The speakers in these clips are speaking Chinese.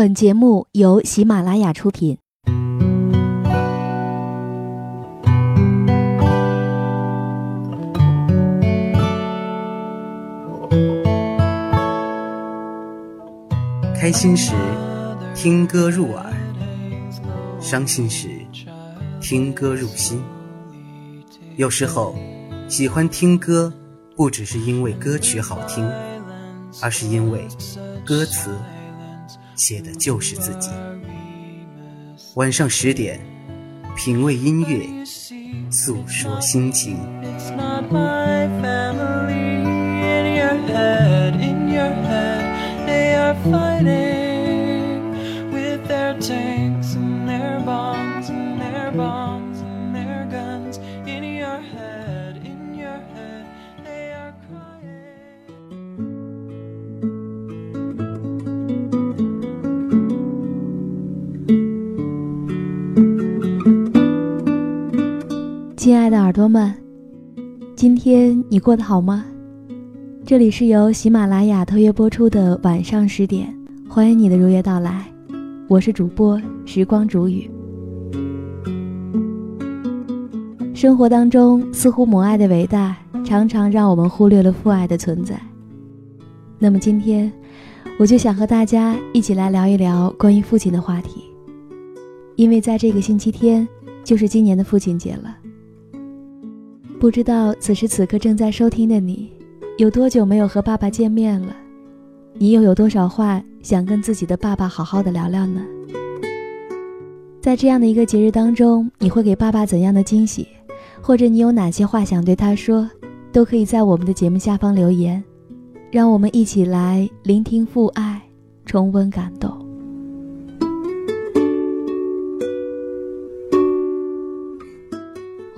本节目由喜马拉雅出品。开心时，听歌入耳；伤心时，听歌入心。有时候，喜欢听歌，不只是因为歌曲好听，而是因为歌词写的就是自己。晚上十点，品味音乐，诉说心情。耳朵们，今天你过得好吗？这里是由喜马拉雅特约播出的晚上十点，欢迎你的如约到来，我是主播时光煮雨。生活当中，似乎母爱的伟大，常常让我们忽略了父爱的存在。那么今天，我就想和大家一起来聊一聊关于父亲的话题，因为在这个星期天，就是今年的父亲节了。不知道此时此刻正在收听的你。有多久没有和爸爸见面了？你又有多少话想跟自己的爸爸好好的聊聊呢？在这样的一个节日当中，你会给爸爸怎样的惊喜？或者你有哪些话想对他说？都可以在我们的节目下方留言，让我们一起来聆听父爱，重温感动。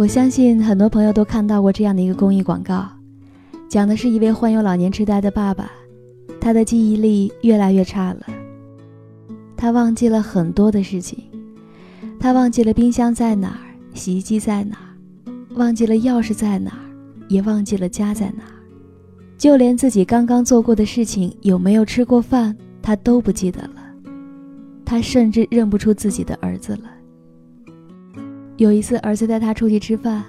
我相信很多朋友都看到过这样的一个公益广告。讲的是一位患有老年痴呆的爸爸，他的记忆力越来越差了。他忘记了很多的事情，他忘记了冰箱在哪儿，洗衣机在哪儿，忘记了钥匙在哪儿，也忘记了家在哪儿，就连自己刚刚做过的事情有没有吃过饭，他都不记得了。他甚至认不出自己的儿子了。有一次，儿子带他出去吃饭，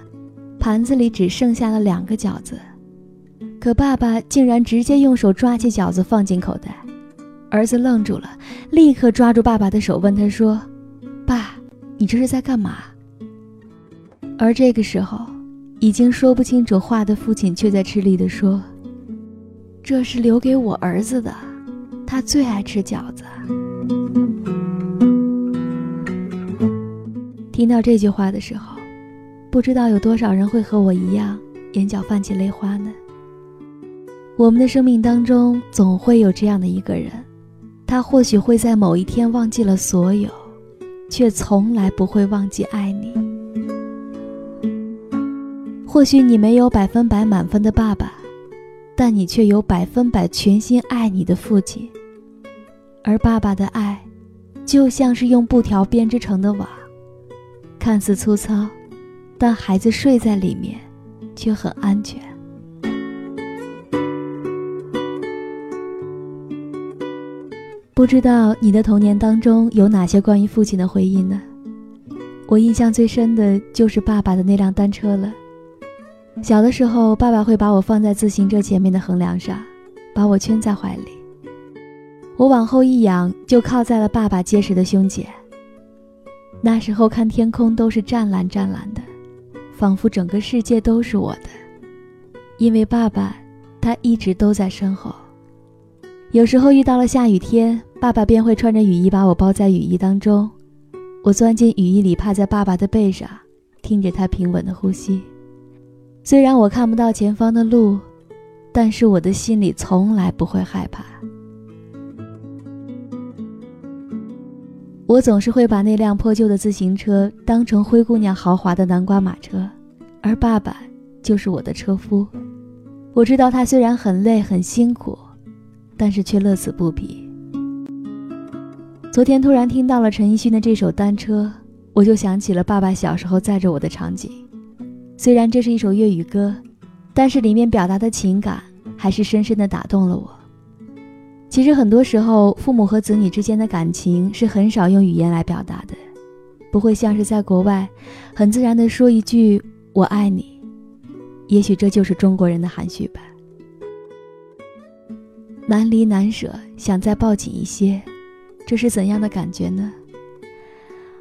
盘子里只剩下了两个饺子。可爸爸竟然直接用手抓起饺子放进口袋，儿子愣住了，立刻抓住爸爸的手问他说：“爸，你这是在干嘛？”而这个时候，已经说不清楚话的父亲却在吃力地说：“这是留给我儿子的，他最爱吃饺子。”听到这句话的时候，不知道有多少人会和我一样，眼角泛起泪花呢？我们的生命当中总会有这样的一个人，他或许会在某一天忘记了所有，却从来不会忘记爱你。或许你没有百分百满分的爸爸，但你却有百分百全心爱你的父亲。而爸爸的爱，就像是用布条编织成的网，看似粗糙，但孩子睡在里面，却很安全。不知道你的童年当中有哪些关于父亲的回忆呢？我印象最深的就是爸爸的那辆单车了。小的时候，爸爸会把我放在自行车前面的横梁上，把我圈在怀里。我往后一仰，就靠在了爸爸结实的胸前。那时候看天空都是湛蓝湛蓝的，仿佛整个世界都是我的，因为爸爸，他一直都在身后。有时候遇到了下雨天，爸爸便会穿着雨衣把我包在雨衣当中，我钻进雨衣里，趴在爸爸的背上，听着他平稳的呼吸。虽然我看不到前方的路，但是我的心里从来不会害怕。我总是会把那辆破旧的自行车当成灰姑娘豪华的南瓜马车，而爸爸就是我的车夫。我知道他虽然很累很辛苦。但是却乐此不疲。昨天突然听到了陈奕迅的这首《单车》，我就想起了爸爸小时候载着我的场景。虽然这是一首粤语歌，但是里面表达的情感还是深深的打动了我。其实很多时候，父母和子女之间的感情是很少用语言来表达的，不会像是在国外，很自然的说一句“我爱你”。也许这就是中国人的含蓄吧。难离难舍，想再抱紧一些，这是怎样的感觉呢？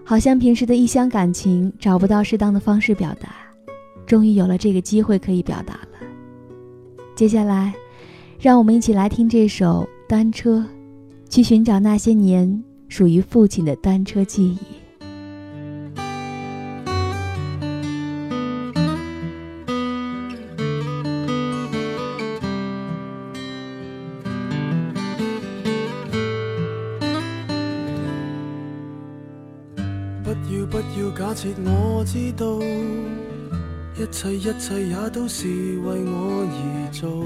好像平时的一厢感情找不到适当的方式表达，终于有了这个机会可以表达了。接下来，让我们一起来听这首《单车》，去寻找那些年属于父亲的单车记忆。假设我知道，一切一切也都是为我而做。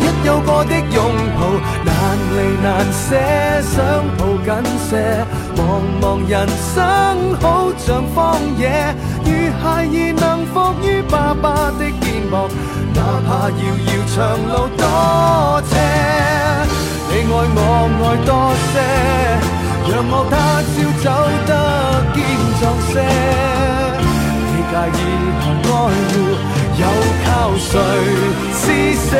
一有过的拥抱。难离难舍，想抱紧些。茫茫人生好像荒野，如孩儿能伏于爸爸的肩膊，哪怕遥遥长路多斜。你爱我爱多些，让我他朝走得坚壮些。你介意和爱护，又靠谁？施舍？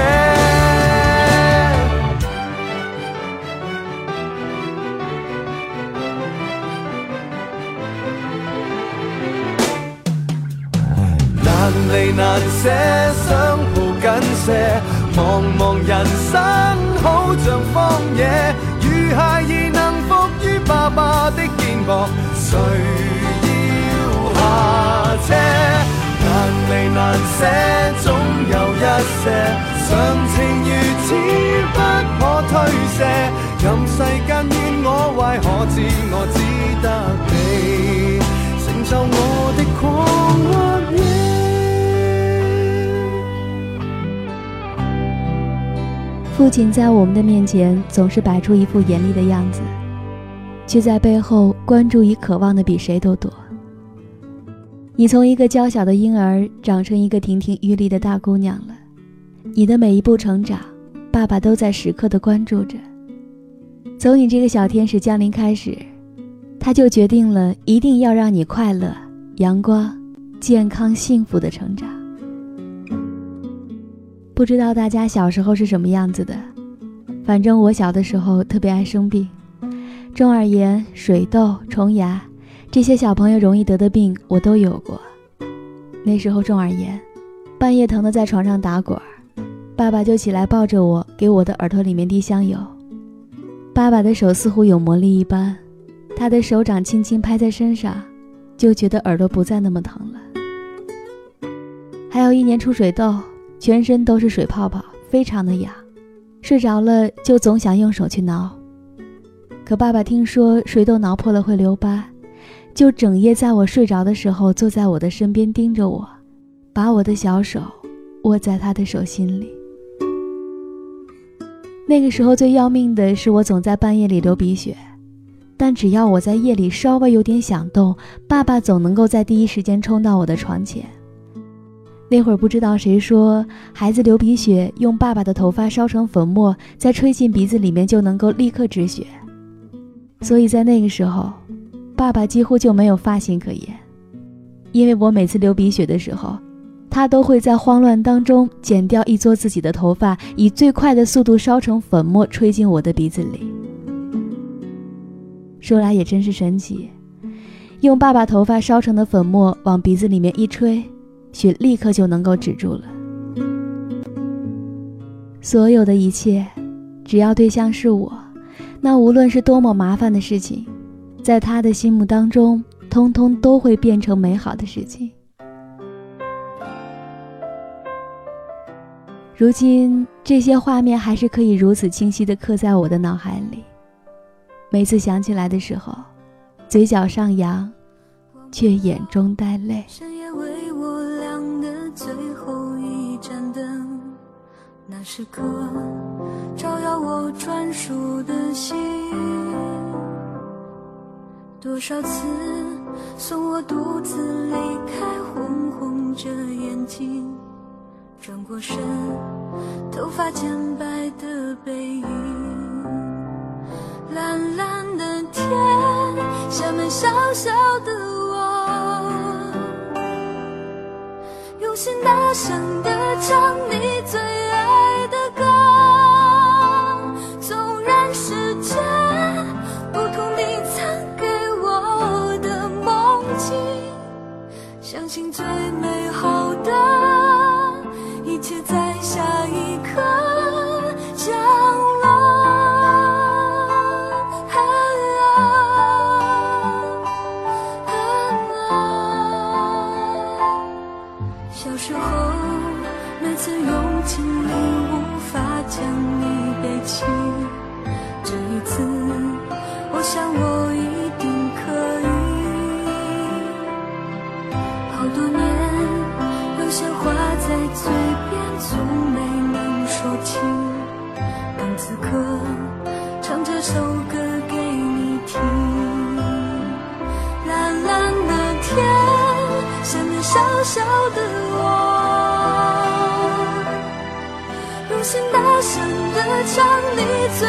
难离难舍，想抱紧些。茫茫人生好像荒野，如孩儿能伏于爸爸的肩膊，谁？要下车？难离难舍，总有一些常情如此不可推卸。任世间怨我坏，可知我只得你承受我的狂或野。父亲在我们的面前总是摆出一副严厉的样子，却在背后关注与渴望的比谁都多。你从一个娇小的婴儿长成一个亭亭玉立的大姑娘了，你的每一步成长，爸爸都在时刻的关注着。从你这个小天使降临开始，他就决定了一定要让你快乐、阳光、健康、幸福的成长。不知道大家小时候是什么样子的，反正我小的时候特别爱生病，中耳炎、水痘、虫牙，这些小朋友容易得的病我都有过。那时候中耳炎，半夜疼的在床上打滚，爸爸就起来抱着我，给我的耳朵里面滴香油。爸爸的手似乎有魔力一般，他的手掌轻轻拍在身上，就觉得耳朵不再那么疼了。还有一年出水痘。全身都是水泡泡，非常的痒，睡着了就总想用手去挠。可爸爸听说水痘挠破了会留疤，就整夜在我睡着的时候坐在我的身边盯着我，把我的小手握在他的手心里。那个时候最要命的是，我总在半夜里流鼻血，但只要我在夜里稍微有点响动，爸爸总能够在第一时间冲到我的床前。那会儿不知道谁说，孩子流鼻血，用爸爸的头发烧成粉末，再吹进鼻子里面就能够立刻止血。所以在那个时候，爸爸几乎就没有发型可言，因为我每次流鼻血的时候。他都会在慌乱当中剪掉一撮自己的头发，以最快的速度烧成粉末，吹进我的鼻子里。说来也真是神奇，用爸爸头发烧成的粉末往鼻子里面一吹，血立刻就能够止住了。所有的一切，只要对象是我，那无论是多么麻烦的事情，在他的心目当中，通通都会变成美好的事情。如今这些画面还是可以如此清晰地刻在我的脑海里。每次想起来的时候，嘴角上扬，却眼中带泪。深夜为我亮的最后一盏灯，那时刻照耀我专属的心。多少次送我独自离开，红红着眼睛。转过身，头发渐白的背影，蓝蓝的天，下面小小的我，用心大声地唱你最爱最美在嘴。总没能说清，当此刻唱这首歌给你听。蓝蓝的天，下面小小的我，用心大声地唱你最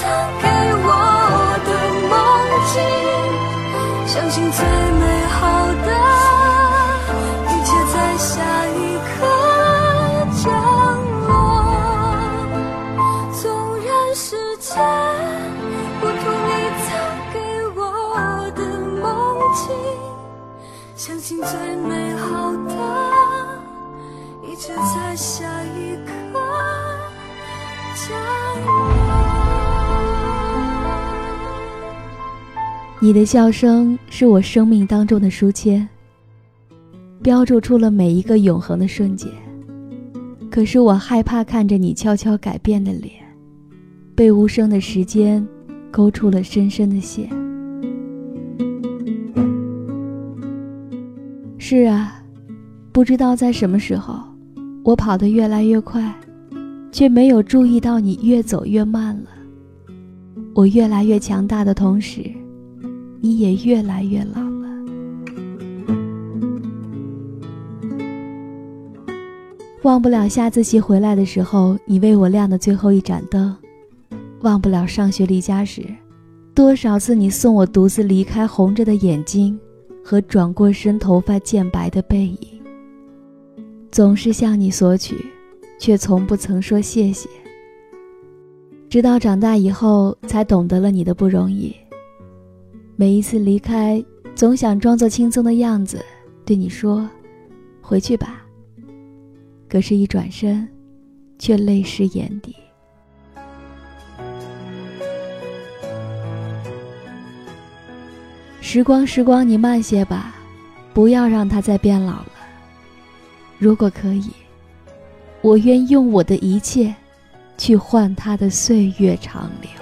曾给我的梦境相信最美你的笑声是我生命当中的书签，标注出了每一个永恒的瞬间。可是我害怕看着你悄悄改变的脸，被无声的时间勾出了深深的线。是啊，不知道在什么时候，我跑得越来越快，却没有注意到你越走越慢了。我越来越强大的同时，你也越来越老了。忘不了下自习回来的时候，你为我亮的最后一盏灯；忘不了上学离家时，多少次你送我独自离开红着的眼睛和转过身头发渐白的背影。总是向你索取，却从不曾说谢谢。直到长大以后，才懂得了你的不容易。每一次离开，总想装作轻松的样子，对你说：“回去吧。”可是，一转身，却泪湿眼底。时光，时光，你慢些吧，不要让它再变老了。如果可以，我愿用我的一切，去换它的岁月长流。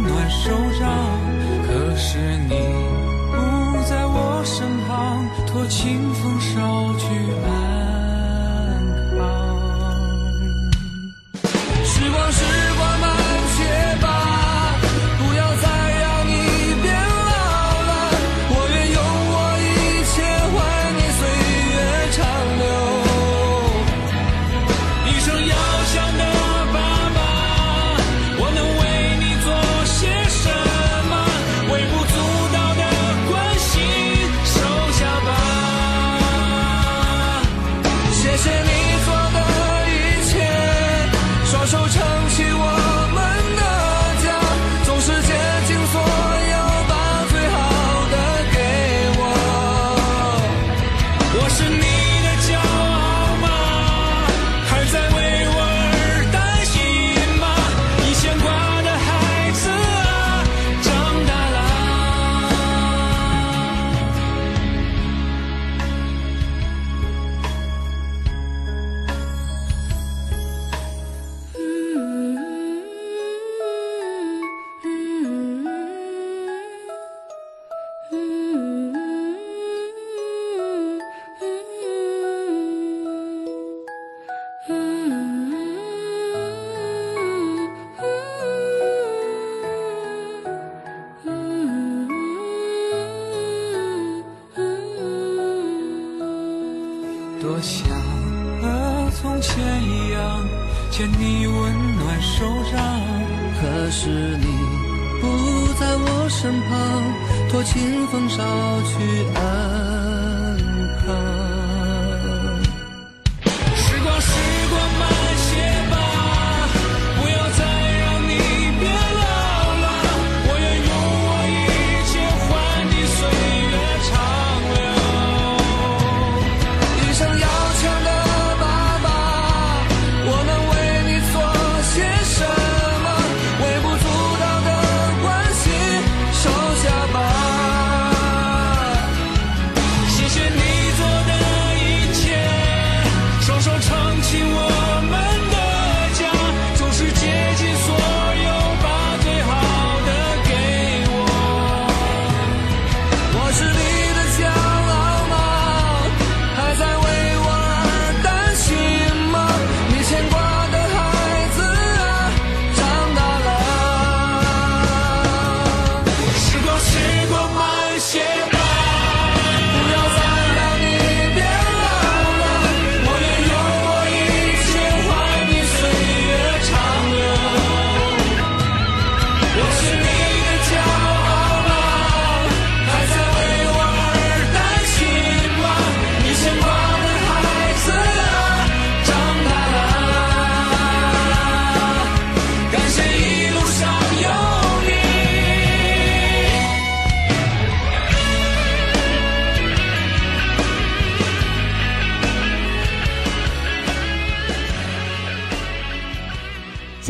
暖手掌，可是你不在我身旁，托清风捎去安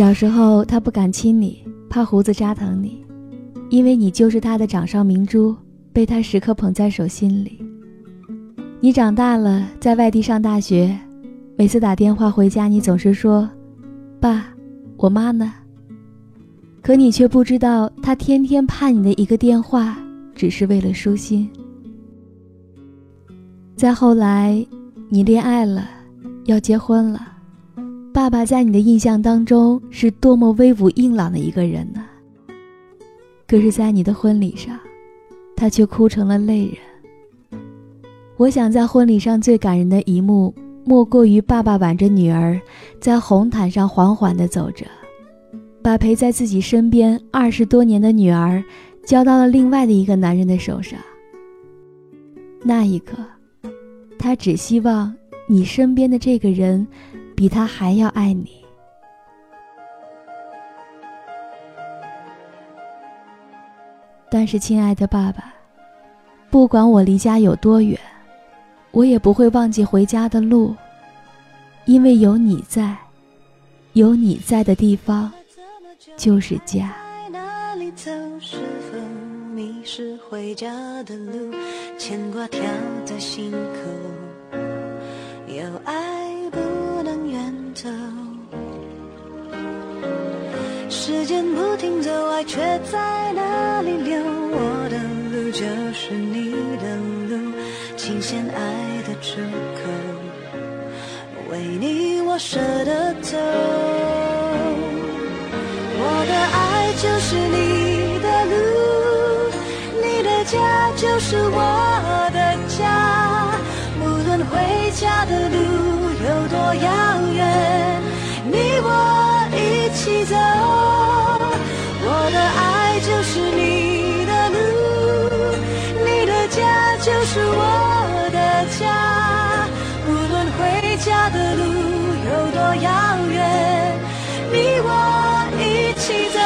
小时候他不敢亲你，怕胡子扎疼你，因为你就是他的掌上明珠，被他时刻捧在手心里。你长大了，在外地上大学，每次打电话回家，你总是说：“爸，我妈呢？”可你却不知道，他天天盼你的一个电话，只是为了舒心。再后来，你恋爱了，要结婚了，爸爸在你的印象当中是多么威武硬朗的一个人呢？可是，在你的婚礼上，他却哭成了泪人。我想，在婚礼上最感人的一幕，莫过于爸爸挽着女儿，在红毯上缓缓地走着。把陪在自己身边二十多年的女儿，交到了另外的一个男人的手上。那一刻，他只希望你身边的这个人，比他还要爱你。但是，亲爱的爸爸，不管我离家有多远，我也不会忘记回家的路，因为有你在，有你在的地方。就是家。是回家的路？牵挂跳在心，有爱走。时间不停走，爱却在哪里留？我的路就是你的路，琴弦爱的出口，为你我舍得走。走。我的爱就是你的路，你的家就是我的家。无论回家的路有多遥远，你我一起走。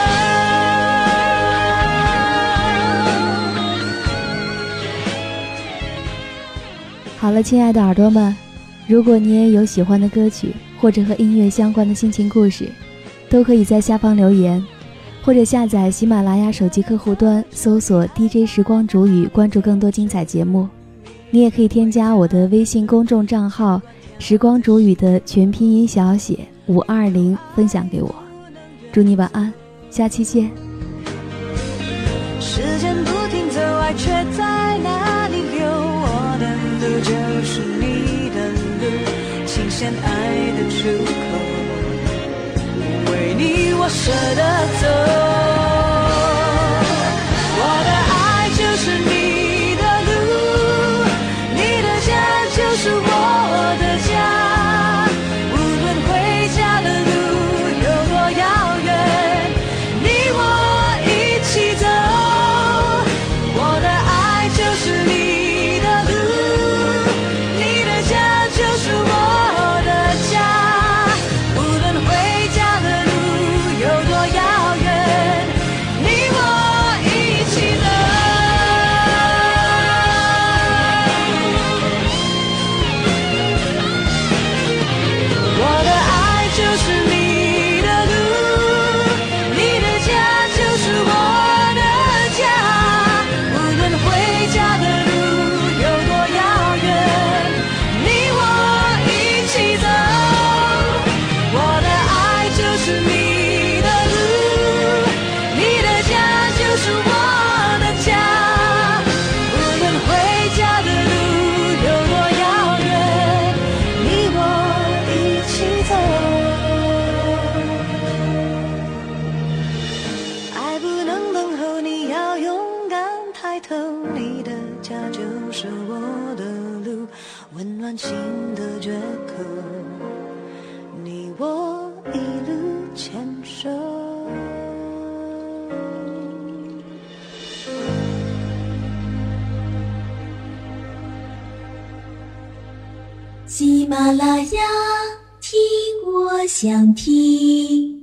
好了，亲爱的耳朵们，如果你也有喜欢的歌曲或者和音乐相关的心情故事，都可以在下方留言，或者下载喜马拉雅手机客户端搜索 DJ 时光煮雨，关注更多精彩节目。你也可以添加我的微信公众账号“时光煮雨”的全拼音小写五二零，分享给我。祝你晚安，下期见。时间不停走，爱却在哪里流？我的就是你的路，琴弦爱的出口，我舍得走。想听。